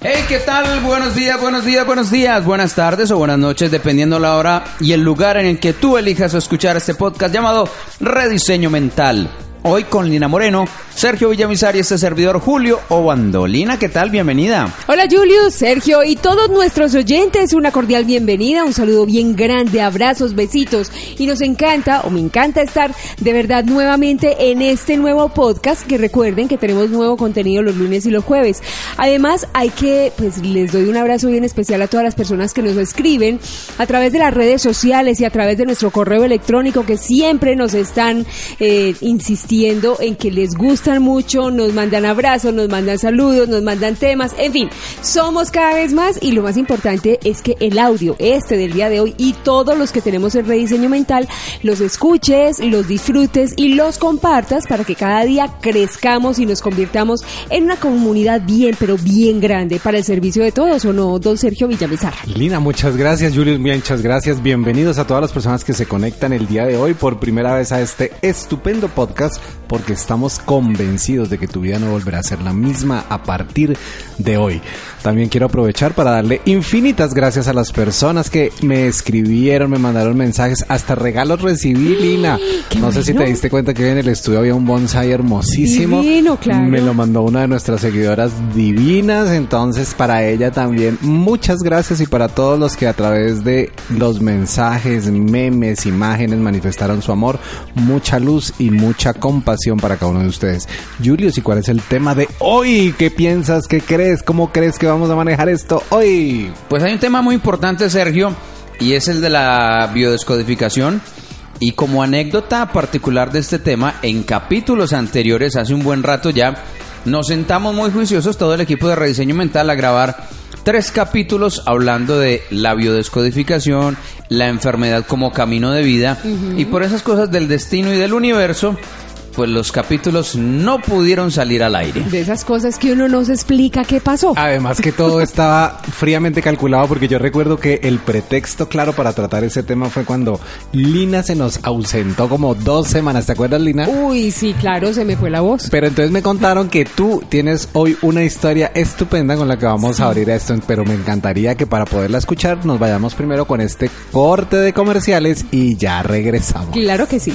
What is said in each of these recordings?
Hey, ¿qué tal? Buenos días, buenos días, buenos días, buenas tardes o buenas noches, dependiendo la hora y el lugar en el que tú elijas escuchar este podcast llamado Rediseño Mental. Hoy con Lina Moreno, Sergio Villamizar y este servidor Julio Obando. Lina, ¿qué tal? Bienvenida. Hola Julio, Sergio y todos nuestros oyentes, una cordial bienvenida, un saludo bien grande, abrazos, besitos y nos encanta o me encanta estar de verdad nuevamente en este nuevo podcast que recuerden que tenemos nuevo contenido los lunes y los jueves. Además hay que, pues les doy un abrazo bien especial a todas las personas que nos escriben a través de las redes sociales y a través de nuestro correo electrónico que siempre nos están eh, insistiendo en que les gustan mucho, nos mandan abrazos, nos mandan saludos, nos mandan temas, en fin, somos cada vez más y lo más importante es que el audio, este del día de hoy y todos los que tenemos el rediseño mental, los escuches, los disfrutes y los compartas para que cada día crezcamos y nos convirtamos en una comunidad bien, pero bien grande para el servicio de todos, ¿o no, don Sergio Villamizar? Lina, muchas gracias, Julio, muchas gracias. Bienvenidos a todas las personas que se conectan el día de hoy por primera vez a este estupendo podcast porque estamos convencidos de que tu vida no volverá a ser la misma a partir de hoy. También quiero aprovechar para darle infinitas gracias a las personas que me escribieron, me mandaron mensajes, hasta regalos recibí, Lina. no sé si te diste cuenta que en el estudio había un bonsai hermosísimo. Divino, claro. Me lo mandó una de nuestras seguidoras divinas, entonces para ella también muchas gracias y para todos los que a través de los mensajes, memes, imágenes manifestaron su amor, mucha luz y mucha compasión para cada uno de ustedes. Julius, ¿y cuál es el tema de hoy? ¿Qué piensas? ¿Qué crees? ¿Cómo crees que vamos a manejar esto hoy? Pues hay un tema muy importante, Sergio, y es el de la biodescodificación. Y como anécdota particular de este tema, en capítulos anteriores, hace un buen rato ya, nos sentamos muy juiciosos, todo el equipo de rediseño mental, a grabar tres capítulos hablando de la biodescodificación, la enfermedad como camino de vida, y por esas cosas del destino y del universo, pues los capítulos no pudieron salir al aire. De esas cosas que uno no se explica qué pasó. Además que todo estaba fríamente calculado porque yo recuerdo que el pretexto claro para tratar ese tema fue cuando Lina se nos ausentó como dos semanas. ¿Te acuerdas, Lina? Uy, sí, claro, se me fue la voz. Pero entonces me contaron que tú tienes hoy una historia estupenda con la que vamos a abrir esto, pero me encantaría que para poderla escuchar nos vayamos primero con este corte de comerciales y ya regresamos. Claro que sí.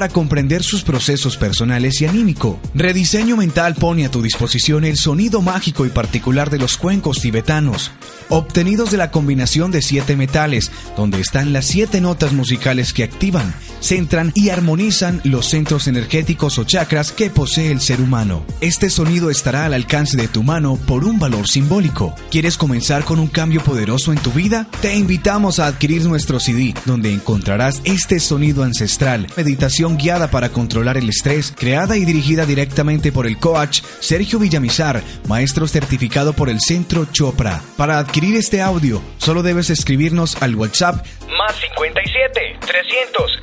para comprender sus procesos personales y anímico. Rediseño Mental pone a tu disposición el sonido mágico y particular de los cuencos tibetanos, obtenidos de la combinación de siete metales, donde están las siete notas musicales que activan, centran y armonizan los centros energéticos o chakras que posee el ser humano. Este sonido estará al alcance de tu mano por un valor simbólico. ¿Quieres comenzar con un cambio poderoso en tu vida? Te invitamos a adquirir nuestro CD, donde encontrarás este sonido ancestral, meditación guiada para controlar el estrés, creada y dirigida directamente por el coach Sergio Villamizar, maestro certificado por el Centro Chopra. Para adquirir este audio, solo debes escribirnos al WhatsApp más 57 300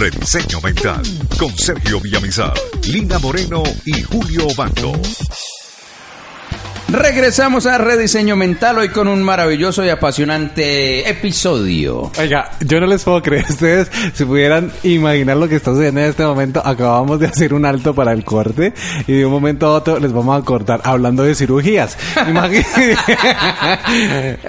Rediseño Mental con Sergio Villamizar, Lina Moreno y Julio Bando. Regresamos a Rediseño Mental hoy con un maravilloso y apasionante episodio. Oiga, yo no les puedo creer. Ustedes, si pudieran imaginar lo que está sucediendo en este momento, acabamos de hacer un alto para el corte y de un momento a otro les vamos a cortar hablando de cirugías. Imagínense.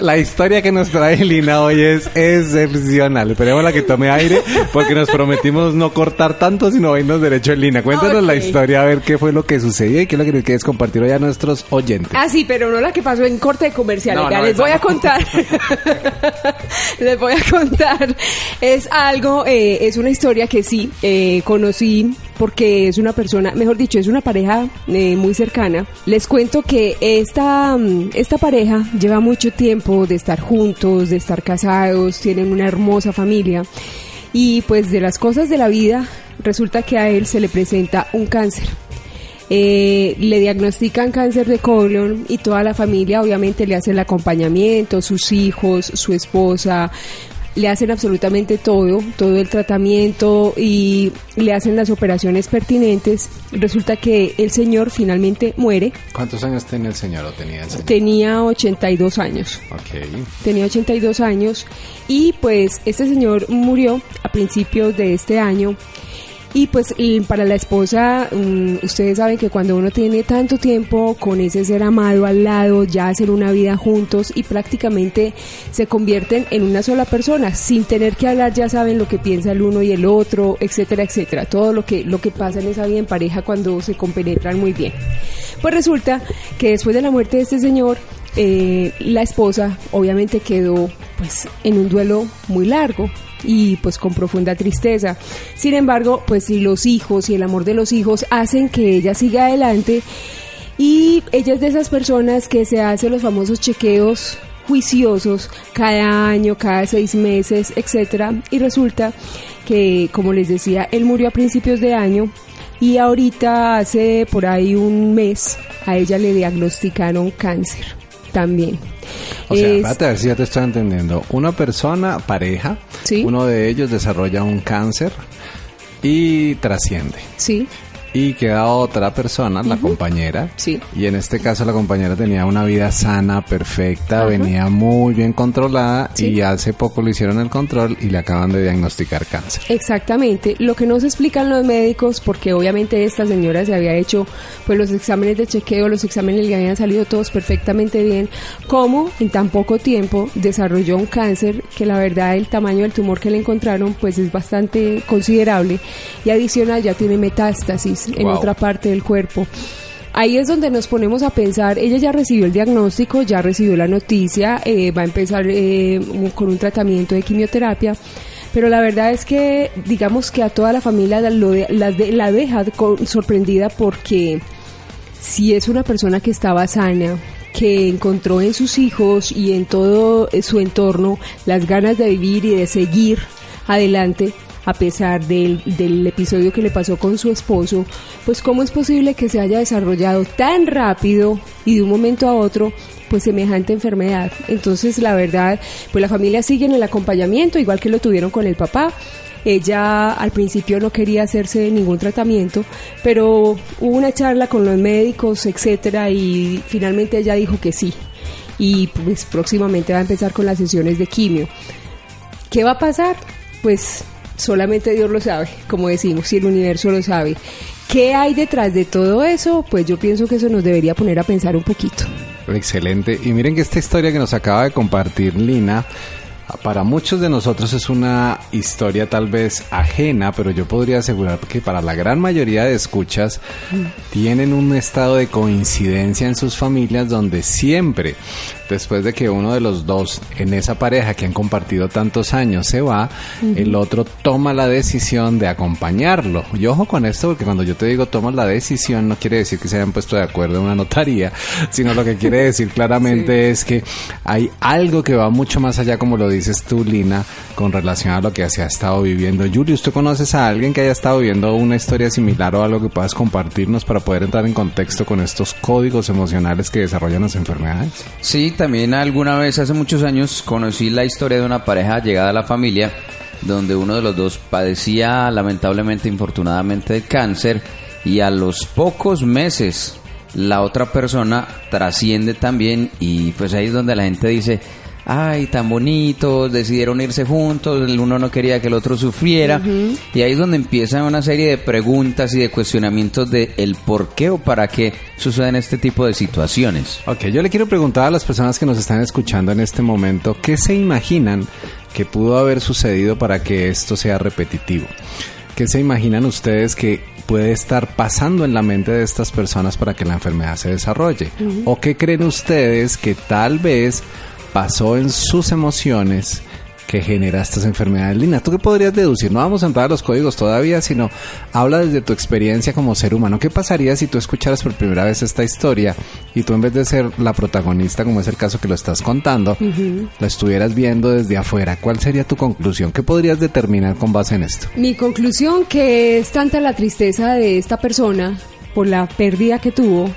la historia que nos trae Lina hoy es excepcional. Esperemos la que tome aire porque nos prometimos no cortar tanto, sino irnos derecho en Lina. Cuéntanos la historia, a ver qué fue lo que sucedió y qué es lo que nos quieres compartir hoy a nuestros oyentes. Sí, pero no la que pasó en corte de comercial. No, les voy a contar. les voy a contar. Es algo, eh, es una historia que sí eh, conocí porque es una persona, mejor dicho, es una pareja eh, muy cercana. Les cuento que esta, mm, esta pareja lleva mucho tiempo de estar juntos, de estar casados, tienen una hermosa familia. Y pues de las cosas de la vida, resulta que a él se le presenta un cáncer. Eh, le diagnostican cáncer de colon y toda la familia obviamente le hace el acompañamiento, sus hijos, su esposa, le hacen absolutamente todo, todo el tratamiento y le hacen las operaciones pertinentes. Resulta que el señor finalmente muere, ¿Cuántos años tenía el señor o tenía el señor? tenía 82 años Ok. tenía 82 años y pues este señor murió a principios de este año y pues para la esposa mm, ustedes saben que cuando uno tiene tanto tiempo con ese ser amado al lado ya hacen una vida juntos y prácticamente se convierten en una sola persona sin tener que hablar ya saben lo que piensa el uno y el otro etcétera etcétera. Todo lo que lo que pasa en esa vida en pareja cuando se compenetran muy bien. Pues resulta que después de la muerte de este señor eh, la esposa obviamente quedó pues en un duelo muy largo y pues con profunda tristeza. Sin embargo, pues los hijos y el amor de los hijos hacen que ella siga adelante y ella es de esas personas que se hace los famosos chequeos juiciosos cada año, cada seis meses, etcétera, y resulta que, como les decía, él murió a principios de año y ahorita hace por ahí un mes a ella le diagnosticaron cáncer también. O sea, Es- a ver si ya te estoy entendiendo. Una persona, pareja, Sí. uno de ellos desarrolla un cáncer y trasciende. sí, Y queda otra persona, la compañera. Sí. Y en este caso la compañera tenía una vida sana, perfecta, venía muy bien controlada Sí. y hace poco le hicieron el control y le acaban de diagnosticar cáncer. Exactamente, lo que no se explican los médicos, porque obviamente esta señora se había hecho pues los exámenes de chequeo, los exámenes le habían salido todos perfectamente bien, cómo en tan poco tiempo desarrolló un cáncer que la verdad el tamaño del tumor que le encontraron pues es bastante considerable y adicional ya tiene metástasis en Wow. otra parte del cuerpo. Ahí es donde nos ponemos a pensar, ella ya recibió el diagnóstico, ya recibió la noticia, eh, va a empezar eh, con un tratamiento de quimioterapia, pero la verdad es que digamos que a toda la familia la, lo de- la de- la deja con- sorprendida porque si es una persona que estaba sana, que encontró en sus hijos y en todo su entorno las ganas de vivir y de seguir adelante, a pesar del, del episodio que le pasó con su esposo, pues cómo es posible que se haya desarrollado tan rápido y de un momento a otro pues semejante enfermedad. Entonces la verdad, pues la familia sigue en el acompañamiento, igual que lo tuvieron con el papá. Ella al principio no quería hacerse ningún tratamiento, pero hubo una charla con los médicos, etcétera, y finalmente ella dijo que sí. Y pues próximamente va a empezar con las sesiones de quimio. ¿Qué va a pasar? Pues solamente Dios lo sabe, como decimos, y el universo lo sabe. ¿Qué hay detrás de todo eso? Pues yo pienso que eso nos debería poner a pensar un poquito. Excelente. Y miren que esta historia que nos acaba de compartir Lina, para muchos de nosotros es una historia tal vez ajena, pero yo podría asegurar que para la gran mayoría de escuchas tienen un estado de coincidencia en sus familias donde siempre, después de que uno de los dos en esa pareja que han compartido tantos años se va, el otro toma la decisión de acompañarlo. Y ojo con esto, porque cuando yo te digo tomas la decisión, no quiere decir que se hayan puesto de acuerdo en una notaría, sino lo que quiere decir claramente es que hay algo que va mucho más allá, como lo dices tú, Lina, con relación a lo que se ha estado viviendo. Julius, ¿tú conoces a alguien que haya estado viviendo una historia similar o algo que puedas compartirnos para poder entrar en contexto con estos códigos emocionales que desarrollan las enfermedades? Sí, también alguna vez hace muchos años conocí la historia de una pareja llegada a la familia donde uno de los dos padecía lamentablemente, infortunadamente, de cáncer y a los pocos meses la otra persona trasciende también y pues ahí es donde la gente dice, ay, tan bonitos, decidieron irse juntos, el uno no quería que el otro sufriera. Y ahí es donde empiezan una serie de preguntas y de cuestionamientos de el por qué o para qué suceden este tipo de situaciones. Ok, yo le quiero preguntar a las personas que nos están escuchando en este momento, ¿qué se imaginan que pudo haber sucedido para que esto sea repetitivo? ¿Qué se imaginan ustedes que puede estar pasando en la mente de estas personas para que la enfermedad se desarrolle? ¿O qué creen ustedes que tal vez pasó en sus emociones que genera estas enfermedades Lina. ¿Tú qué podrías deducir? No vamos a entrar a los códigos todavía, sino habla desde tu experiencia como ser humano. ¿Qué pasaría si tú escucharas por primera vez esta historia y tú en vez de ser la protagonista, como es el caso que lo estás contando, la estuvieras viendo desde afuera? ¿Cuál sería tu conclusión? ¿Qué podrías determinar con base en esto? Mi conclusión que es tanta la tristeza de esta persona por la pérdida que tuvo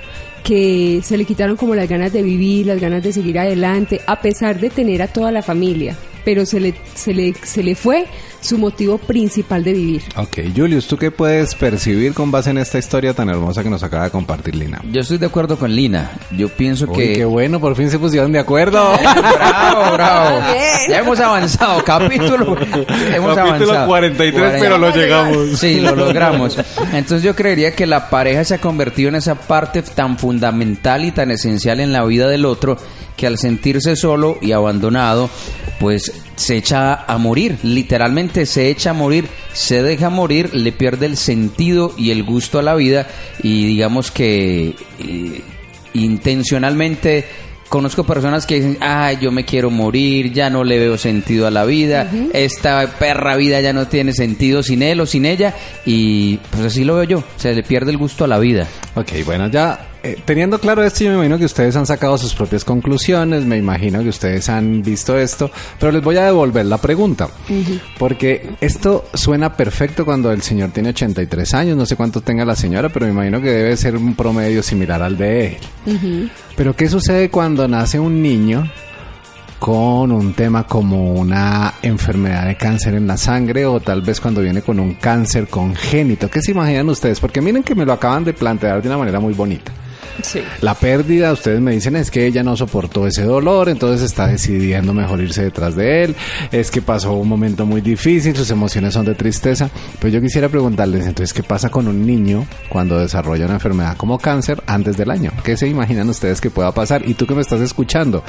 que se le quitaron como las ganas de vivir, las ganas de seguir adelante, a pesar de tener a toda la familia, pero se le, se le, se le fue su motivo principal de vivir. Ok, Julius, ¿tú qué puedes percibir con base en esta historia tan hermosa que nos acaba de compartir Lina? Yo estoy de acuerdo con Lina. Yo pienso Uy, que... qué bueno, por fin se pusieron de acuerdo. bravo, bravo. Ya hemos avanzado, capítulo. Hemos Capítulo avanzado. 43, pero lo llegamos. Sí, lo logramos. Entonces yo creería que la pareja se ha convertido en esa parte tan fundamental y tan esencial en la vida del otro que al sentirse solo y abandonado, pues se echa a morir, literalmente se echa a morir, se deja morir, le pierde el sentido y el gusto a la vida y digamos que eh, intencionalmente conozco personas que dicen, ay, yo me quiero morir, ya no le veo sentido a la vida, esta perra vida ya no tiene sentido sin él o sin ella y pues así lo veo yo, se le pierde el gusto a la vida. Ok, bueno, ya eh, teniendo claro esto, yo me imagino que ustedes han sacado sus propias conclusiones, me imagino que ustedes han visto esto, pero les voy a devolver la pregunta, porque esto suena perfecto cuando el señor tiene 83 años, no sé cuánto tenga la señora, pero me imagino que debe ser un promedio similar al de él. Pero ¿qué sucede cuando nace un niño? con un tema como una enfermedad de cáncer en la sangre o tal vez cuando viene con un cáncer congénito. ¿Qué se imaginan ustedes? Porque miren que me lo acaban de plantear de una manera muy bonita. Sí. La pérdida, ustedes me dicen, es que ella no soportó ese dolor, entonces está decidiendo mejor irse detrás de él, es que pasó un momento muy difícil, sus emociones son de tristeza. Pero yo quisiera preguntarles, entonces, ¿qué pasa con un niño cuando desarrolla una enfermedad como cáncer antes del año? ¿Qué se imaginan ustedes que pueda pasar? Y tú que me estás escuchando,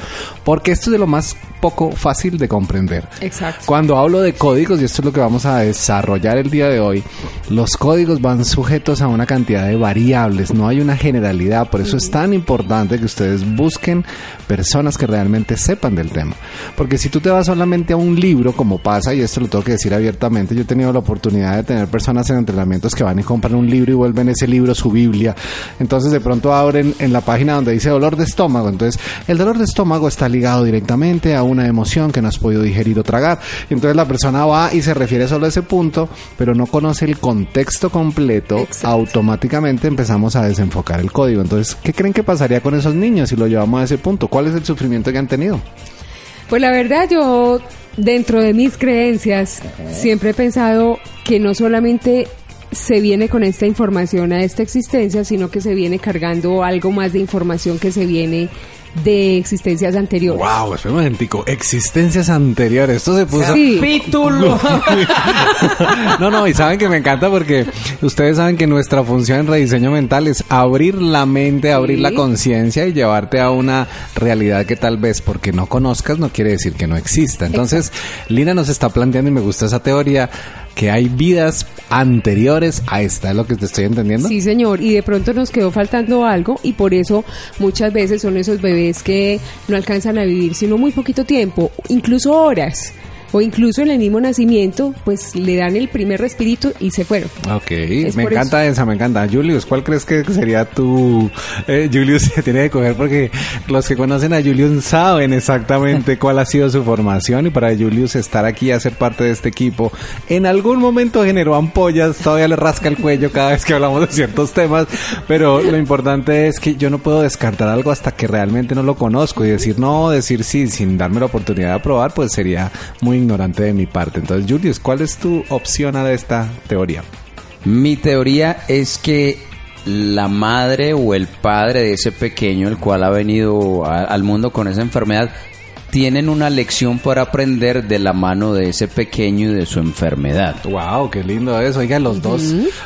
porque esto es de lo más poco fácil de comprender. Exacto. Cuando hablo de códigos, y esto es lo que vamos a desarrollar el día de hoy, los códigos van sujetos a una cantidad de variables, no hay una generalidad, por eso es tan importante que ustedes busquen personas que realmente sepan del tema. Porque si tú te vas solamente a un libro, como pasa, y esto lo tengo que decir abiertamente, yo he tenido la oportunidad de tener personas en entrenamientos que van y compran un libro y vuelven ese libro su Biblia, entonces de pronto abren en la página donde dice dolor de estómago, entonces el dolor de estómago está ligado directamente a una emoción que no has podido digerir o tragar, entonces la persona va y se refiere solo a ese punto, pero no conoce el contexto completo, Exacto. automáticamente empezamos a desenfocar el código. Entonces, ¿qué creen que pasaría con esos niños si lo llevamos a ese punto? ¿Cuál es el sufrimiento que han tenido? Pues la verdad yo, dentro de mis creencias, siempre he pensado que no solamente se viene con esta información a esta existencia, sino que se viene cargando algo más de información que se viene de existencias anteriores. Wow, espera un momentico. Existencias anteriores. Esto se puso. Sí. Capítulo. no, no, y saben que me encanta porque ustedes saben que nuestra función en rediseño mental es abrir la mente, abrir Sí. la conciencia y llevarte a una realidad que tal vez porque no conozcas no quiere decir que no exista. Entonces, Lina nos está planteando y me gusta esa teoría que hay vidas anteriores a esta, ¿es lo que te estoy entendiendo? Sí, señor, y de pronto nos quedó faltando algo y por eso muchas veces son esos bebés que no alcanzan a vivir sino muy poquito tiempo, incluso horas, o incluso en el mismo nacimiento, pues le dan el primer respirito y se fueron. Ok, Es me encanta esa, me encanta. Julius, ¿cuál crees que sería tu... Eh, Julius se tiene que coger porque los que conocen a Julius saben exactamente cuál ha sido su formación y para Julius estar aquí y hacer parte de este equipo en algún momento generó ampollas, todavía le rasca el cuello cada vez que hablamos de ciertos temas, pero lo importante es que yo no puedo descartar algo hasta que realmente no lo conozco y decir no, decir sí sin darme la oportunidad de probar, pues sería muy ignorante de mi parte. Entonces, Julius, ¿cuál es tu opción a esta teoría? Mi teoría es que la madre o el padre de ese pequeño, el cual ha venido al mundo con esa enfermedad, tienen una lección por aprender de la mano de ese pequeño y de su enfermedad. Wow, qué lindo eso. Oiga, los dos,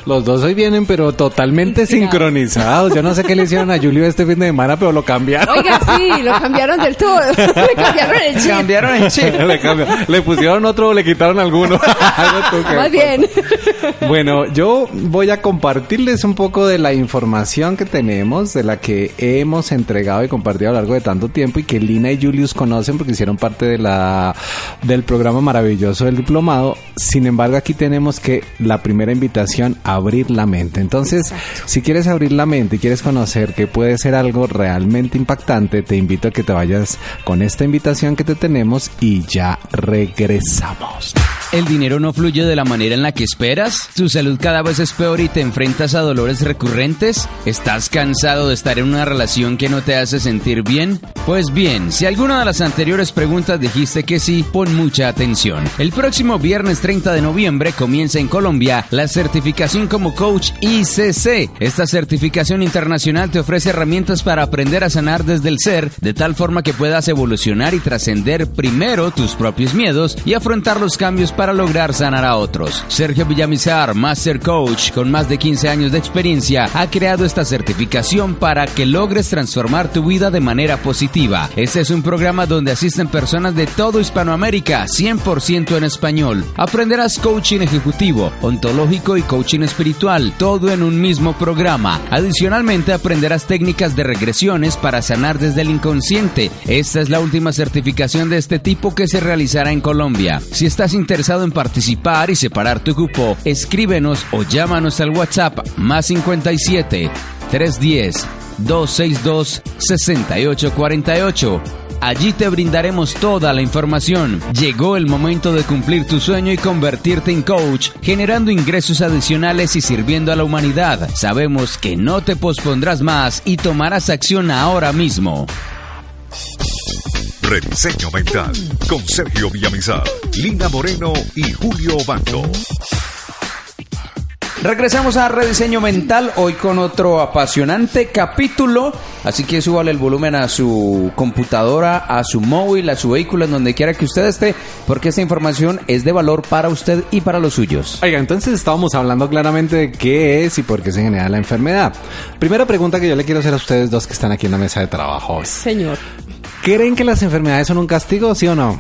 los dos hoy vienen, pero totalmente sincronizados. Yo no sé qué le hicieron a Julio este fin de semana, pero lo cambiaron. Oiga, sí, lo cambiaron del todo. Le cambiaron el chip. Cambiaron el chip. le, cambiaron. le pusieron otro o le quitaron alguno. Más bien. Bueno, yo voy a compartirles un poco de la información que tenemos, de la que hemos entregado y compartido a lo largo de tanto tiempo y que Lina y Julius conocen porque hicieron parte de la del programa maravilloso del diplomado. Sin embargo, aquí tenemos que la primera invitación abrir la mente. Entonces, si quieres abrir la mente y quieres conocer que puede ser algo realmente impactante, te invito a que te vayas con esta invitación que te tenemos y ya regresamos. ¿El dinero no fluye de la manera en la que esperas? ¿Tu salud cada vez es peor y te enfrentas a dolores recurrentes? ¿Estás cansado de estar en una relación que no te hace sentir bien? Pues bien, si alguna de las anteriores preguntas dijiste que sí, pon mucha atención. El próximo viernes 30 de noviembre comienza en Colombia la certificación como coach ICC. Esta certificación internacional te ofrece herramientas para aprender a sanar desde el ser, de tal forma que puedas evolucionar y trascender primero tus propios miedos y afrontar los cambios para lograr sanar a otros. Sergio Villamizar, Master Coach, con más de 15 años de experiencia, ha creado esta certificación para que logres transformar tu vida de manera positiva. Este es un programa donde asisten personas de todo Hispanoamérica, 100% en español. Aprenderás coaching ejecutivo, ontológico y coaching espiritual, todo en un mismo programa. Adicionalmente aprenderás técnicas de regresiones para sanar desde el inconsciente. Esta es la última certificación de este tipo que se realizará en Colombia. Si estás interesado en participar y separar tu cupo, escríbenos o llámanos al WhatsApp más 57 310 262 6848. Allí te brindaremos toda la información. Llegó el momento de cumplir tu sueño y convertirte en coach, generando ingresos adicionales y sirviendo a la humanidad. Sabemos que no te pospondrás más y tomarás acción ahora mismo. Rediseño Mental con Sergio Villamizar, Lina Moreno y Julio Bando. Regresamos a Rediseño Mental, hoy con otro apasionante capítulo. Así que súbale el volumen a su computadora, a su móvil, a su vehículo, en donde quiera que usted esté, porque esta información es de valor para usted y para los suyos. Oiga, entonces estábamos hablando claramente de qué es y por qué se genera la enfermedad. Primera pregunta que yo le quiero hacer a ustedes dos que están aquí en la mesa de trabajo. Señor. ¿Creen que las enfermedades son un castigo, sí o no?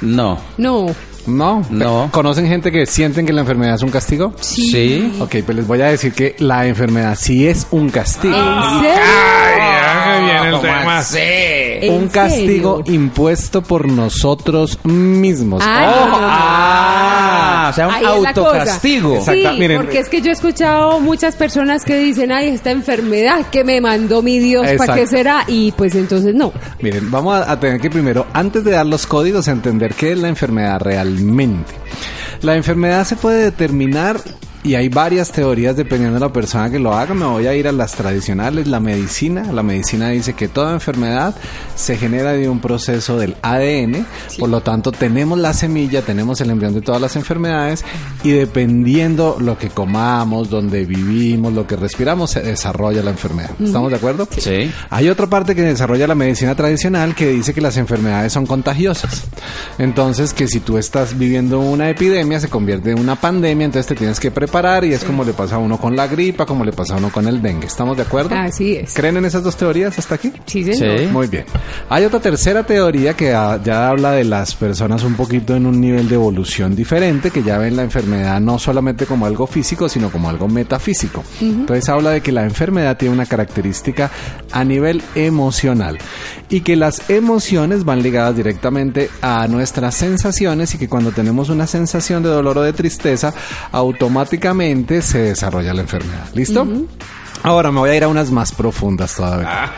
No. No. No. No. ¿Conocen gente que sienten que la enfermedad es un castigo? Sí. Ok, pues les voy a decir que la enfermedad sí es un castigo. ¿En serio? ¿Cómo así? ¿En un castigo serio? impuesto por nosotros mismos. Ay, Ojo, no, no, no. Ah, sea, un autocastigo. Sí, miren. porque es que yo he escuchado muchas personas que dicen, ay, esta enfermedad que me mandó mi Dios, ¿para qué será? Y pues entonces no. Miren, vamos a, a tener que primero, antes de dar los códigos, entender qué es la enfermedad realmente. La enfermedad se puede determinar y hay varias teorías dependiendo de la persona que lo haga. Me voy a ir a las tradicionales, la medicina. La medicina dice que toda enfermedad se genera de un proceso del ADN, por lo tanto tenemos la semilla, tenemos el embrión de todas las enfermedades y dependiendo lo que comamos, donde vivimos, lo que respiramos, se desarrolla la enfermedad. ¿Estamos de acuerdo? Sí. Hay otra parte que desarrolla la medicina tradicional que dice que las enfermedades son contagiosas. Entonces, que si tú estás viviendo una epidemia, se convierte en una pandemia, entonces te tienes que preparar y es como le pasa a uno con la gripa, como le pasa a uno con el dengue. ¿Estamos de acuerdo? Así es. ¿Creen en esas dos teorías hasta aquí? Sí, señor. Sí. Muy bien. Hay otra tercera teoría que ah, ya habla de las personas un poquito en un nivel de evolución diferente, que ya ven la enfermedad no solamente como algo físico, sino como algo metafísico. Entonces habla de que la enfermedad tiene una característica a nivel emocional y que las emociones van ligadas directamente a nuestras sensaciones y que cuando tenemos una sensación de dolor o de tristeza, automáticamente se desarrolla la enfermedad. ¿Listo? Ahora me voy a ir a unas más profundas todavía.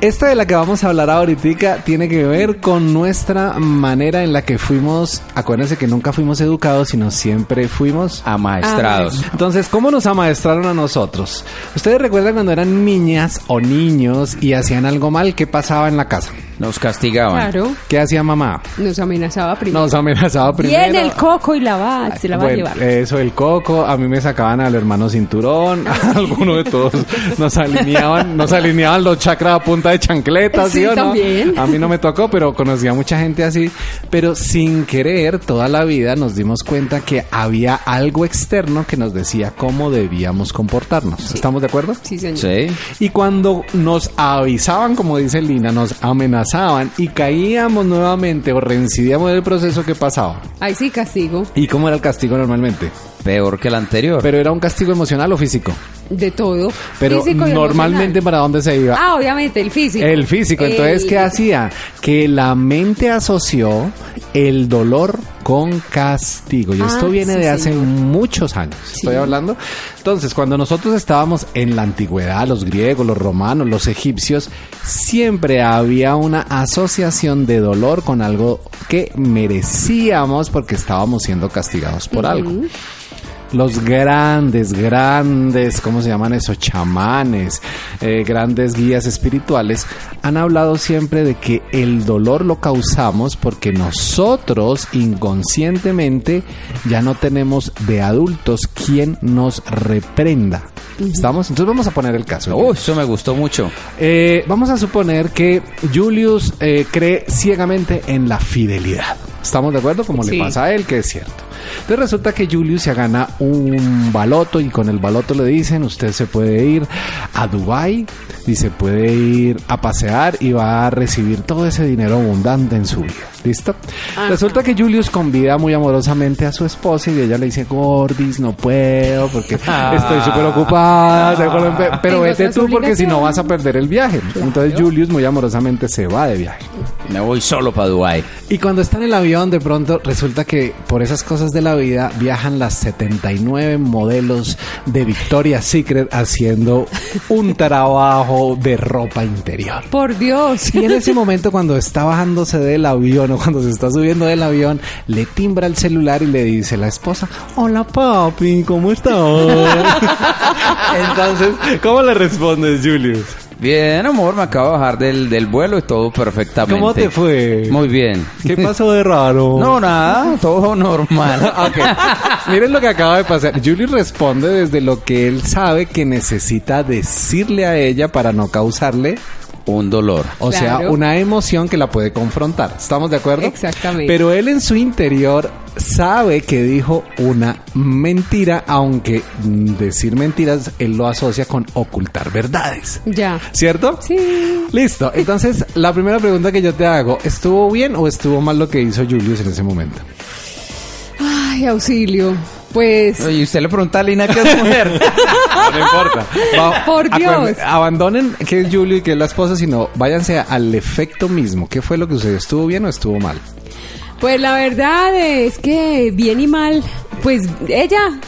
Esta de la que vamos a hablar ahorita tiene que ver con nuestra manera en la que fuimos, acuérdense que nunca fuimos educados, sino siempre fuimos Amaestrados. Entonces, ¿cómo nos amaestraron a nosotros? ¿Ustedes recuerdan cuando eran niñas o niños y hacían algo mal? ¿Qué pasaba en la casa? Nos castigaban. Claro, ¿Qué hacía mamá? nos amenazaba primero. Nos amenazaba primero. Viene el coco y la va, se la va Bueno, a llevar. Eso, el coco. A mí me sacaban al hermano cinturón. A alguno de todos nos alineaban, nos alineaban los chakras a punta de chancletas, ¿sí, Sí, o no? también. A mí no me tocó, pero conocía a mucha gente así. Pero sin querer, toda la vida nos dimos cuenta que había algo externo que nos decía cómo debíamos comportarnos. ¿Estamos de acuerdo? Sí, señor. Sí. Y cuando nos avisaban, como dice Lina, nos amenazaban y caíamos nuevamente o reincidíamos en el proceso, ¿qué pasaba? Ahí sí castigo, ¿Y cómo era el castigo normalmente? Peor que el anterior. ¿Pero era un castigo emocional o físico? de todo. Pero Físico y normalmente, emocional. ¿para dónde se iba? Ah, obviamente, el físico. El físico. Entonces, El- ¿qué hacía? Que la mente asoció el dolor con castigo. Y Ah, esto viene sí, de hace señor. muchos años. Estoy hablando. Entonces, cuando nosotros estábamos en la antigüedad, los griegos, los romanos, los egipcios, siempre había una asociación de dolor con algo que merecíamos porque estábamos siendo castigados por algo los grandes, grandes, ¿cómo se llaman eso? Chamanes, eh, grandes guías espirituales, han hablado siempre de que el dolor lo causamos porque nosotros inconscientemente ya no tenemos de adultos quien nos reprenda. ¿Estamos? Entonces vamos a poner el caso. Uy, eso me gustó mucho. Eh, vamos a suponer que Julius eh, cree ciegamente en la fidelidad. ¿Estamos de acuerdo? Como Sí. le pasa a él, que es cierto. Entonces resulta que Julius se gana un baloto y con el baloto le dicen, usted se puede ir a Dubai y se puede ir a pasear y va a recibir todo ese dinero abundante en su vida. ¿Listo? Resulta que Julius convida muy amorosamente a su esposa y ella le dice, Gordis, no puedo porque estoy súper ocupada, pero vete tú porque si no vas a perder el viaje. Entonces Julius muy amorosamente se va de viaje. Me voy solo para Dubai. Y cuando está en el avión, de pronto resulta que por esas cosas de la vida viajan las 79 modelos de Victoria's Secret haciendo un trabajo de ropa interior. Por Dios. Y en ese momento cuando está bajándose del avión o cuando se está subiendo del avión, le timbra el celular y le dice la esposa, hola papi, ¿cómo estás? Entonces, ¿cómo le respondes, Julius? Bien, amor, me acabo de bajar del, del vuelo y todo perfectamente. ¿Cómo te fue? Muy bien. ¿Qué pasó de raro? No, nada, todo normal. Ok. Miren lo que acaba de pasar. Julius responde desde lo que él sabe que necesita decirle a ella para no causarle, Un dolor. o sea, una emoción que la puede confrontar. ¿Estamos de acuerdo? Exactamente. Pero él en su interior sabe que dijo una mentira, aunque decir mentiras él lo asocia con ocultar verdades. Ya. ¿Cierto? Sí. Listo. Entonces, la primera pregunta que yo te hago, ¿estuvo bien o estuvo mal lo que hizo Julius en ese momento? Ay, auxilio. Pues Oye, usted le pregunta a Lina qué es mujer. No importa. Va- Por Dios. abandonen que es Julio y que es la esposa, sino váyanse al efecto mismo. ¿Qué fue lo que sucedió? ¿Estuvo bien o estuvo mal? Pues la verdad es que bien y mal, pues ella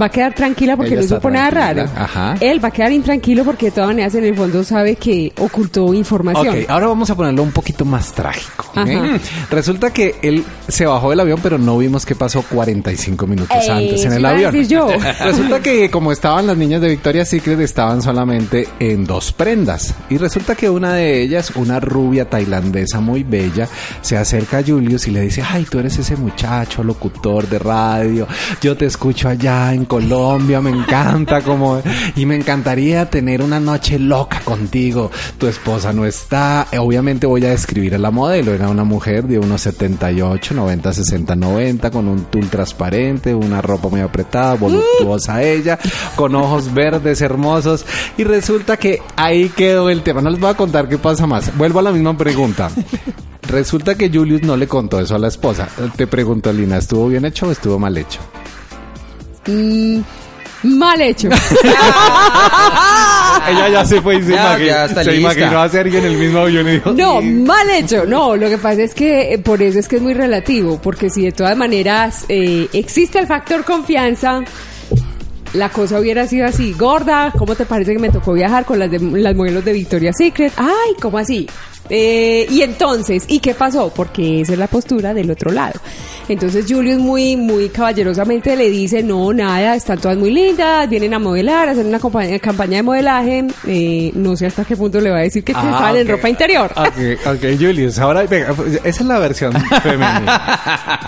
va a quedar tranquila porque Ella no supo nada raro. ajá. Él va a quedar intranquilo porque de todas maneras en el fondo sabe que ocultó información. Ok, ahora vamos a ponerlo un poquito más trágico. Ajá. Resulta que él se bajó del avión, pero no vimos qué pasó 45 minutos antes en el avión. yo. Resulta que como estaban las niñas de Victoria's Secret, estaban solamente en dos prendas. Y resulta que una de ellas, una rubia tailandesa muy bella, se acerca a Julius y le dice, ay, tú eres ese muchacho, locutor de radio, yo te escucho allá Colombia, me encanta como... Y me encantaría tener una noche loca contigo. Tu esposa no está. Obviamente voy a describir a la modelo. Era una mujer de unos 78, 90, 60, 90, con un tul transparente, una ropa muy apretada, voluptuosa ella, con ojos verdes hermosos. Y resulta que ahí quedó el tema. No les voy a contar qué pasa más. Vuelvo a la misma pregunta. Resulta que Julius no le contó eso a la esposa. Te pregunto, Lina, ¿estuvo bien hecho o estuvo mal hecho? Mm, mal hecho. Ella ya se fue y se, Ya, imaginó, ya está se lista. imaginó a Sergio en el mismo avión y dijo... No, mal hecho. No, lo que pasa es que eh, por eso es que es muy relativo, porque si de todas maneras eh, existe el factor confianza, la cosa hubiera sido así, gorda, ¿cómo te parece que me tocó viajar con las, de, las modelos de Victoria's Secret? Ay, ¿cómo así? Eh, y entonces, ¿y qué pasó? Porque esa es la postura del otro lado. Entonces Julius muy, muy caballerosamente le dice, no, nada, están todas muy lindas, vienen a modelar, a hacer una campaña, de modelaje, eh, no sé hasta qué punto le va a decir que Ah, ok. en ropa interior. Ok, ok, Julius, ahora venga, pues, esa es la versión femenina.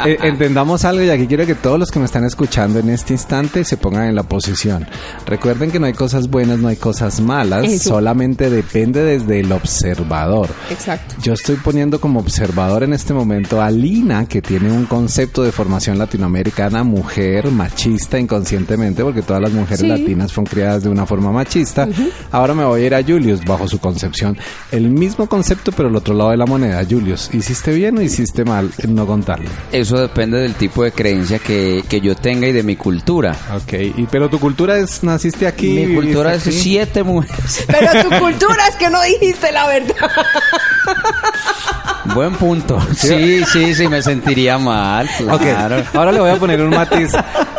Eh, entendamos algo y aquí quiero que todos los que me están escuchando en este instante se pongan en la posición. Recuerden que no hay cosas buenas, no hay cosas malas, Eso. solamente depende desde el observador. Exacto. Yo estoy poniendo como observador en este momento a Lina, que tiene un concepto de formación latinoamericana, mujer machista inconscientemente, porque todas las mujeres Sí. latinas fueron criadas de una forma machista. Ahora me voy a ir a Julius bajo su concepción. El mismo concepto, pero el otro lado de la moneda. Julius, ¿hiciste bien o hiciste mal en no contarlo? Eso depende del tipo de creencia que, que yo tenga y de mi cultura. Ok, y, pero tu cultura es, naciste aquí. mi cultura es aquí? siete mujeres. Pero tu cultura es que no dijiste la verdad. Buen punto. Sí, sí, sí, me sentiría mal. Claro. ahora le voy a poner un matiz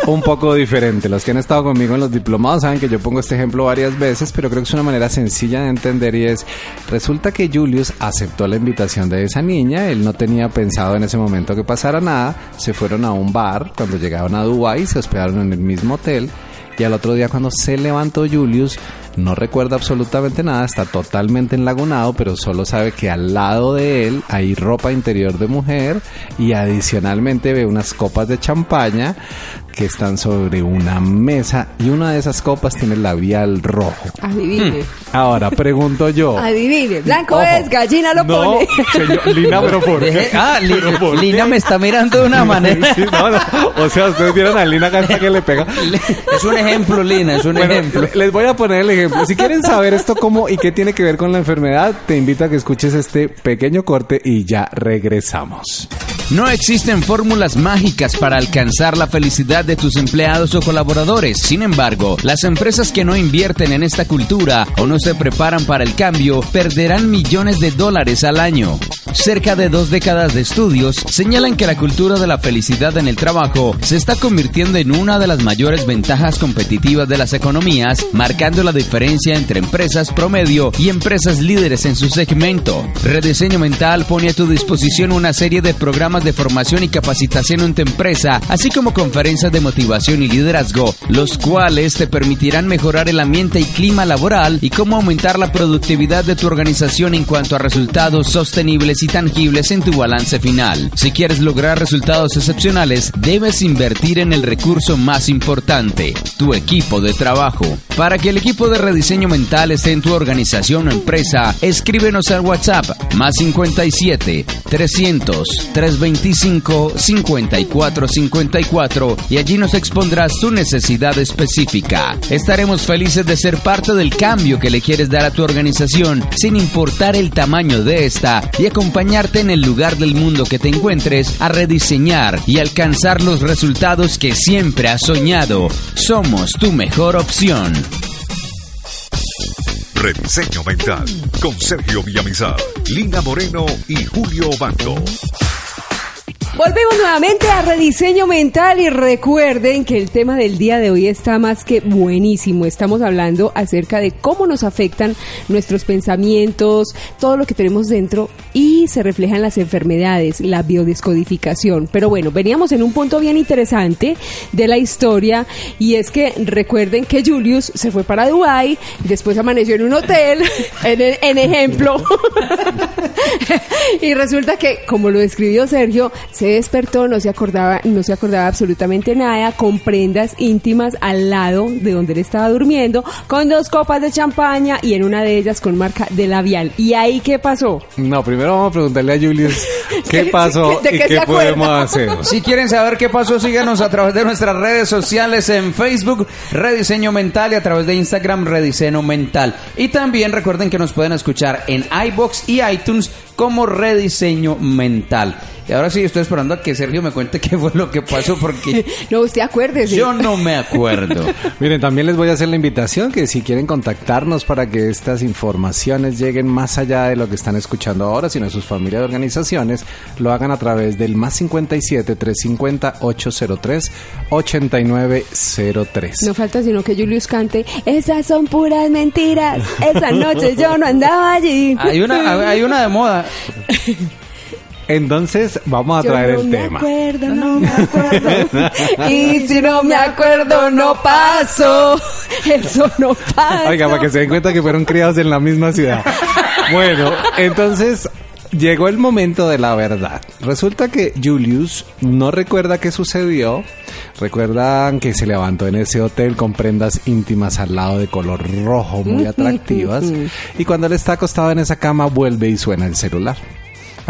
un poco diferente. Los que han estado conmigo en los diplomados saben que yo pongo este ejemplo varias veces, pero creo que es una manera sencilla de entender y es, resulta que Julius aceptó la invitación de esa niña, él no tenía pensado en ese momento que pasara nada, se fueron a un bar, cuando llegaron a Dubái se hospedaron en el mismo hotel y al otro día cuando se levantó Julius no recuerda absolutamente nada, está totalmente enlagunado, pero solo sabe que al lado de él hay ropa interior de mujer y adicionalmente ve unas copas de champaña que están sobre una mesa y una de esas copas tiene el labial rojo. Adivine. Ahora, pregunto yo. Adivine. Blanco Ojo. es, gallina lo no, pone. señor, Lina, pero ¿por qué? Ah, Li- ¿Pero por Lina qué? me está mirando de una manera. Sí, no, no. O sea, ustedes vieron a Lina Canta que le pega. Es un ejemplo, Lina, es un Bueno, ejemplo. le- Les voy a poner el ejemplo. Si quieren saber esto cómo y qué tiene que ver con la enfermedad, te invito a que escuches este pequeño corte y ya regresamos. No existen fórmulas mágicas para alcanzar la felicidad de tus empleados o colaboradores. Sin embargo, las empresas que no invierten en esta cultura o no se preparan para el cambio perderán millones de dólares al año. Cerca de dos décadas de estudios señalan que la cultura de la felicidad en el trabajo se está convirtiendo en una de las mayores ventajas competitivas de las economías, marcando la diferencia entre empresas promedio y empresas líderes en su segmento. Rediseño Mental pone a tu disposición una serie de programas de formación y capacitación en tu empresa, así como conferencias de motivación y liderazgo, los cuales te permitirán mejorar el ambiente y clima laboral y cómo aumentar la productividad de tu organización en cuanto a resultados sostenibles y tangibles en tu balance final. Si quieres lograr resultados excepcionales, debes invertir en el recurso más importante, tu equipo de trabajo. Para que el equipo de rediseño mental esté en tu organización o empresa, escríbenos al WhatsApp más 57 300 325 5454 y allí nos expondrás tu necesidad específica. Estaremos felices de ser parte del cambio que le quieres dar a tu organización sin importar el tamaño de esta y acompañarte en el lugar del mundo que te encuentres a rediseñar y alcanzar los resultados que siempre has soñado. Somos tu mejor opción. Rediseño Mental con Sergio Villamizar, Lina Moreno y Julio Bando. Volvemos nuevamente a Rediseño Mental y recuerden que el tema del día de hoy está más que buenísimo. Estamos hablando acerca de cómo nos afectan nuestros pensamientos, todo lo que tenemos dentro y se refleja en las enfermedades, la biodescodificación. Pero bueno, veníamos en un punto bien interesante de la historia y es que recuerden que Julius se fue para Dubai, después amaneció en un hotel, en, en ejemplo. y resulta que, como lo describió Sergio, se despertó, no se acordaba, no se acordaba absolutamente nada, con prendas íntimas al lado de donde él estaba durmiendo, con dos copas de champaña y en una de ellas con marca de labial. ¿Y ahí qué pasó? No, vamos a preguntarle a Julius qué Sí, pasó ¿de y qué podemos hacer. Si quieren saber qué pasó, síganos a través de nuestras redes sociales en Facebook, Rediseño Mental y a través de Instagram, Rediseño Mental. Y también recuerden que nos pueden escuchar en iBox y iTunes como Rediseño Mental. Y ahora sí estoy esperando a que Sergio me cuente qué fue lo que pasó porque No, usted acuérdese. yo no me acuerdo. Miren, también les voy a hacer la invitación que si quieren contactarnos para que estas informaciones lleguen más allá de lo que están escuchando ahora, sino a sus familias de organizaciones, lo hagan a través del más 57 350 803 8903. No falta sino que Julius cante, esas son puras mentiras, esa noche yo no andaba allí. Hay una, hay una de moda. Entonces, vamos a Yo traer no el me tema. acuerdo, no me acuerdo. y si no me acuerdo, no paso. Eso no pasa. Oiga, para que se den cuenta que fueron criados en la misma ciudad. Bueno, entonces llegó el momento de la verdad. Resulta que Julius no recuerda qué sucedió. Recuerdan que se levantó en ese hotel con prendas íntimas al lado de color rojo muy atractivas. Y cuando él está acostado en esa cama, vuelve y suena el celular.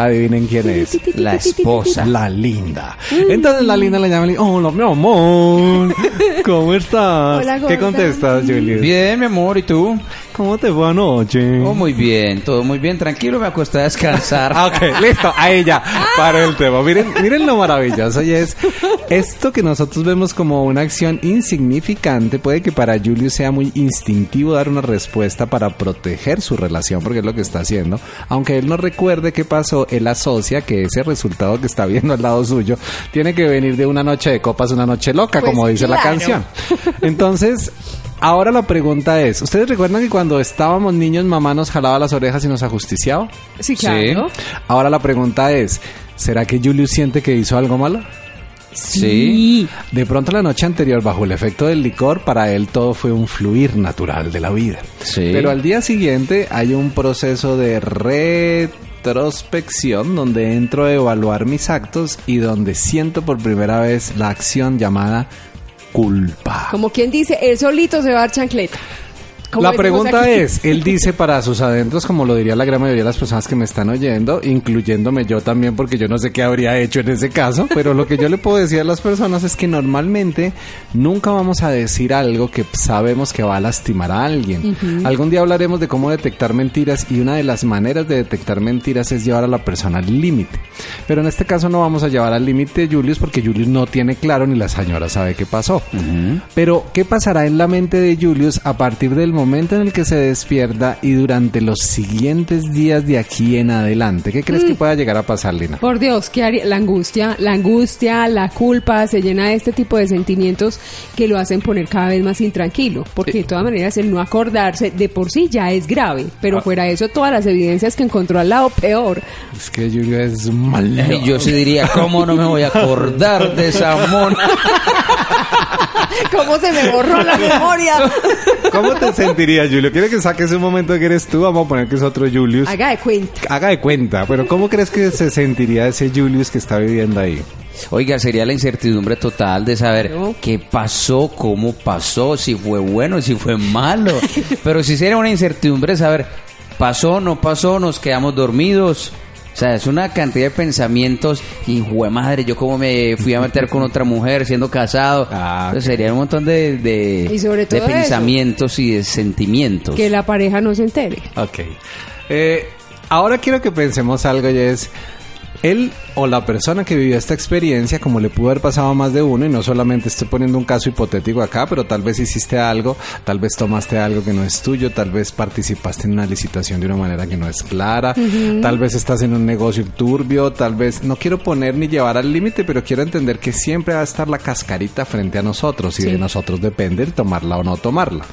Adivinen quién es. La esposa. La linda. Entonces la linda le llama y le dice, hola mi amor, ¿cómo estás? Hola, ¿Qué contestas, Julius? Bien, mi amor, ¿y tú? ¿Cómo te fue anoche? Oh, muy bien, todo muy bien, tranquilo, me acosté a descansar. Ah, Ok, listo, ahí ya, para el tema. Miren, miren lo maravilloso y es esto que nosotros vemos como una acción insignificante, puede que para Julius sea muy instintivo dar una respuesta para proteger su relación, porque es lo que está haciendo. Aunque él no recuerde qué pasó, él asocia que ese resultado que está viendo al lado suyo tiene que venir de una noche de copas, una noche loca, Pues como dice la claro. canción. Entonces, ahora la pregunta es, ¿ustedes recuerdan que cuando estábamos niños mamá nos jalaba las orejas y nos ajusticiaba? Sí, claro. Ahora la pregunta es, ¿será que Julius siente que hizo algo malo? Sí. De pronto la noche anterior, bajo el efecto del licor, para él todo fue un fluir natural de la vida. Sí. Pero al día siguiente hay un proceso de retrospección donde entro a evaluar mis actos y donde siento por primera vez la acción llamada culpa. Como quien dice, él solito se va a dar chancleta. La pregunta aquí. es, él dice para sus adentros, como lo diría la gran mayoría de las personas que me están oyendo, incluyéndome yo también, porque yo no sé qué habría hecho en ese caso, pero lo que yo le puedo decir a las personas es que normalmente nunca vamos a decir algo que sabemos que va a lastimar a alguien. Algún día hablaremos de cómo detectar mentiras y una de las maneras de detectar mentiras es llevar a la persona al límite. Pero en este caso no vamos a llevar al límite Julius porque Julius no tiene claro ni la señora sabe qué pasó. Pero, ¿qué pasará en la mente de Julius a partir del momento en el que se despierta y durante los siguientes días de aquí en adelante? ¿Qué crees que pueda llegar a pasar, Lina? Por Dios, ¿qué haría? La angustia, la angustia, la culpa, se llena de este tipo de sentimientos que lo hacen poner cada vez más intranquilo. Porque de todas maneras el no acordarse de por sí ya es grave. Pero Ah. fuera de eso, todas las evidencias que encontró al lado, peor. Es que Julius es mal. Yo sí diría, ¿cómo no me voy a acordar de esa mona? ¿Cómo se me borró la memoria? ¿Cómo te sentirías, Julio? ¿Quiere que saques un momento que eres tú? Vamos a poner que es otro Julius. Haga de cuenta. Haga de cuenta, pero ¿cómo crees que se sentiría ese Julius que está viviendo ahí? Oiga, sería la incertidumbre total de saber No. qué pasó, cómo pasó, si fue bueno, si fue malo. Pero si sería una incertidumbre de saber, pasó, no pasó, nos quedamos dormidos. O sea, es una cantidad de pensamientos y jue madre, yo como me fui a meter con otra mujer siendo casado. Ah, Entonces, sería un montón de, de, Y sobre de todo eso. pensamientos y de sentimientos. Que la pareja no se entere. Ok. Eh, ahora quiero que pensemos algo y es, él o la persona que vivió esta experiencia, como le pudo haber pasado a más de uno, y no solamente estoy poniendo un caso hipotético acá, pero tal vez hiciste algo, tal vez tomaste algo que no es tuyo, tal vez participaste en una licitación de una manera que no es clara, tal vez estás en un negocio turbio, tal vez, no quiero poner ni llevar al límite, pero quiero entender que siempre va a estar la cascarita frente a nosotros y de nosotros depende el tomarla o no tomarla.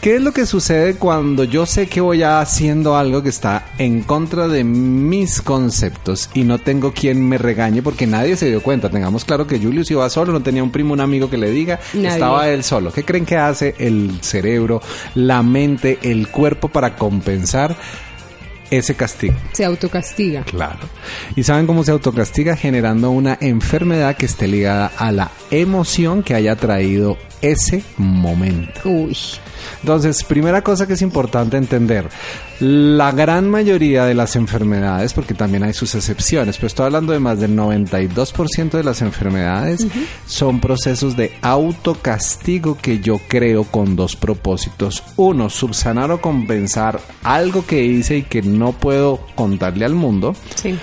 ¿Qué es lo que sucede cuando yo sé que voy haciendo algo que está en contra de mis conceptos y no tengo quien me regañe porque nadie se dio cuenta? Tengamos claro que Julius iba solo, no tenía un primo, un amigo que le diga, Nadie. estaba él solo. ¿Qué creen que hace el cerebro, la mente, el cuerpo para compensar ese castigo? Se autocastiga. Claro. ¿Y saben cómo se autocastiga? Generando una enfermedad que esté ligada a la emoción que haya traído ese momento. Uy. Entonces, primera cosa que es importante entender, la gran mayoría de las enfermedades, porque también hay sus excepciones, pero estoy hablando de más del 92% de las enfermedades, son procesos de autocastigo que yo creo con dos propósitos. Uno, subsanar o compensar algo que hice y que no puedo contarle al mundo. Sí.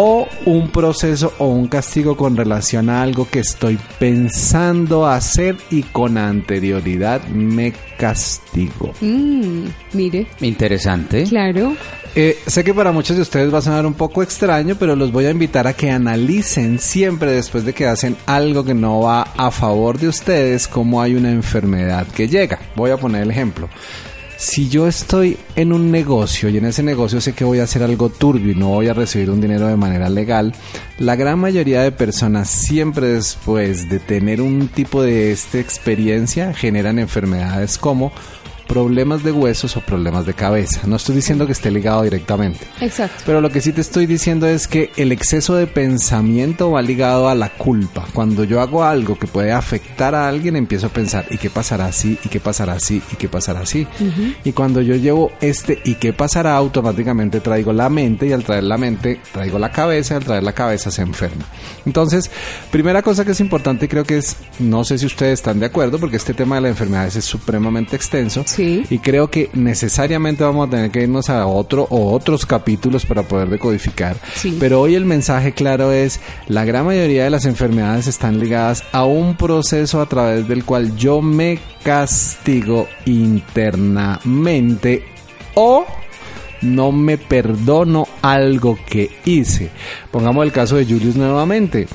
O un proceso o un castigo con relación a algo que estoy pensando hacer y con anterioridad me castigo. Mm, mire, Interesante. claro. Eh, sé que para muchos de ustedes va a sonar un poco extraño, pero los voy a invitar a que analicen siempre después de que hacen algo que no va a favor de ustedes, cómo hay una enfermedad que llega. Voy a poner el ejemplo. Si yo estoy en un negocio y en ese negocio sé que voy a hacer algo turbio y no voy a recibir un dinero de manera legal, la gran mayoría de personas siempre después de tener un tipo de esta experiencia generan enfermedades como problemas de huesos o problemas de cabeza. No estoy diciendo que esté ligado directamente. Exacto. Pero lo que sí te estoy diciendo es que el exceso de pensamiento va ligado a la culpa. Cuando yo hago algo que puede afectar a alguien, empiezo a pensar, ¿y qué pasará así? ¿Y qué pasará así? ¿Y qué pasará así? Y cuando yo llevo este ¿y qué pasará? automáticamente traigo la mente y al traer la mente traigo la cabeza y al traer la cabeza se enferma. Entonces, primera cosa que es importante creo que es, no sé si ustedes están de acuerdo porque este tema de las enfermedades es supremamente extenso. Sí. Y creo que necesariamente vamos a tener que irnos a otro o otros capítulos para poder decodificar. Sí. Pero hoy el mensaje claro es, la gran mayoría de las enfermedades están ligadas a un proceso a través del cual yo me castigo internamente o no me perdono algo que hice. Pongamos el caso de Julius nuevamente.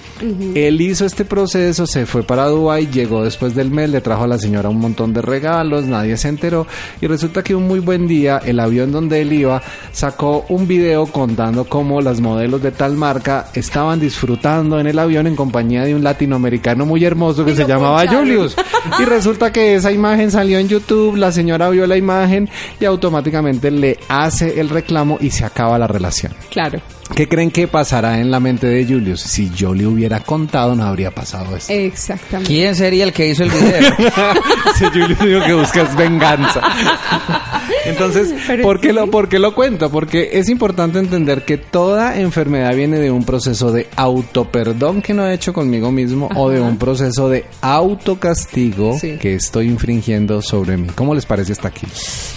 Él hizo este proceso, se fue para Dubai, llegó después del mes, le trajo a la señora un montón de regalos, nadie se enteró y resulta que un muy buen día el avión donde él iba sacó un video contando cómo las modelos de tal marca estaban disfrutando en el avión en compañía de un latinoamericano muy hermoso que Y se llamaba poncharon. Julius. Y resulta que esa imagen salió en YouTube, la señora vio la imagen y automáticamente le hace el reclamo y se acaba la relación. Claro. ¿Qué creen que pasará en la mente de Julius? Si yo le hubiera contado, no habría pasado esto. Exactamente. ¿Quién sería el que hizo el video? Si Julius dijo que busca es venganza. Entonces, ¿por qué, lo, ¿por qué lo cuento? Porque es importante entender que toda enfermedad viene de un proceso de autoperdón que no he hecho conmigo mismo o de un proceso de autocastigo Sí. que estoy infringiendo sobre mí. ¿Cómo les parece hasta aquí?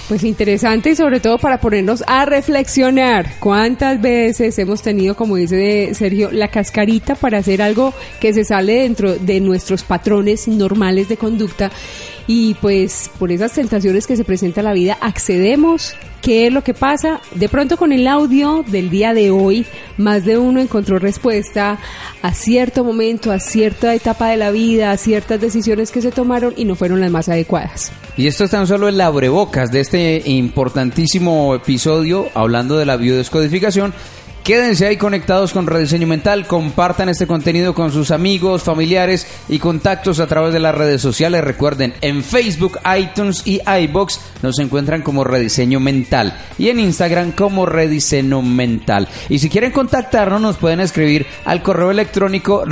Pues interesante y sobre todo para ponernos a reflexionar cuántas veces hemos tenido, como dice Sergio, la cascarita para hacer algo que se sale dentro de nuestros patrones normales de conducta y pues por esas tentaciones que se presenta la vida accedemos. ¿Qué es lo que pasa? De pronto con el audio del día de hoy, más de uno encontró respuesta a cierto momento, a cierta etapa de la vida, a ciertas decisiones que se tomaron y no fueron las más adecuadas. Y esto es tan solo el abrebocas de este importantísimo episodio hablando de la biodescodificación. Quédense ahí conectados con Rediseño Mental, compartan este contenido con sus amigos, familiares y contactos a través de las redes sociales. Recuerden, en Facebook, iTunes y iBox nos encuentran como Rediseño Mental y en Instagram como Rediseño Mental. Y si quieren contactarnos nos pueden escribir al correo electrónico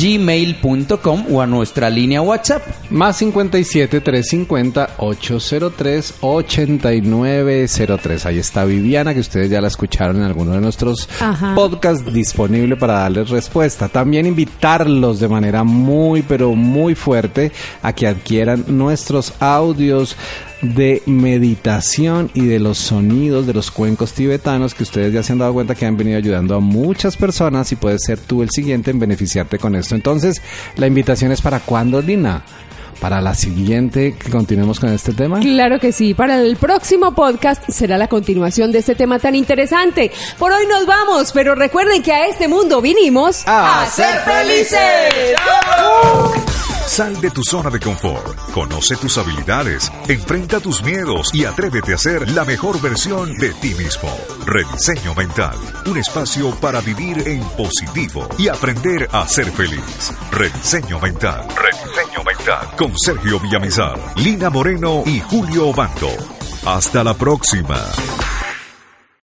gmail.com o a nuestra línea WhatsApp. Más 57 350 803 8903. Ahí está Viviana, que ustedes ya la escucharon en alguno de nuestros Ajá. podcasts disponible para darles respuesta. También invitarlos de manera muy, pero muy fuerte a que adquieran nuestros audios de meditación y de los sonidos de los cuencos tibetanos que ustedes ya se han dado cuenta que han venido ayudando a muchas personas y puedes ser tú el siguiente en beneficiarte con esto. Entonces, la invitación es para cuándo, Lina? Para la siguiente que continuemos con este tema. Claro que sí, para el próximo podcast será la continuación de este tema tan interesante. Por hoy nos vamos, pero recuerden que a este mundo vinimos A ser felices. Sal de tu zona de confort, conoce tus habilidades, enfrenta tus miedos y atrévete a ser la mejor versión de ti mismo. Rediseño Mental, un espacio para vivir en positivo y aprender a ser feliz. Rediseño Mental, Rediseño Con Sergio Villamizar, Lina Moreno y Julio Bando. Hasta la próxima.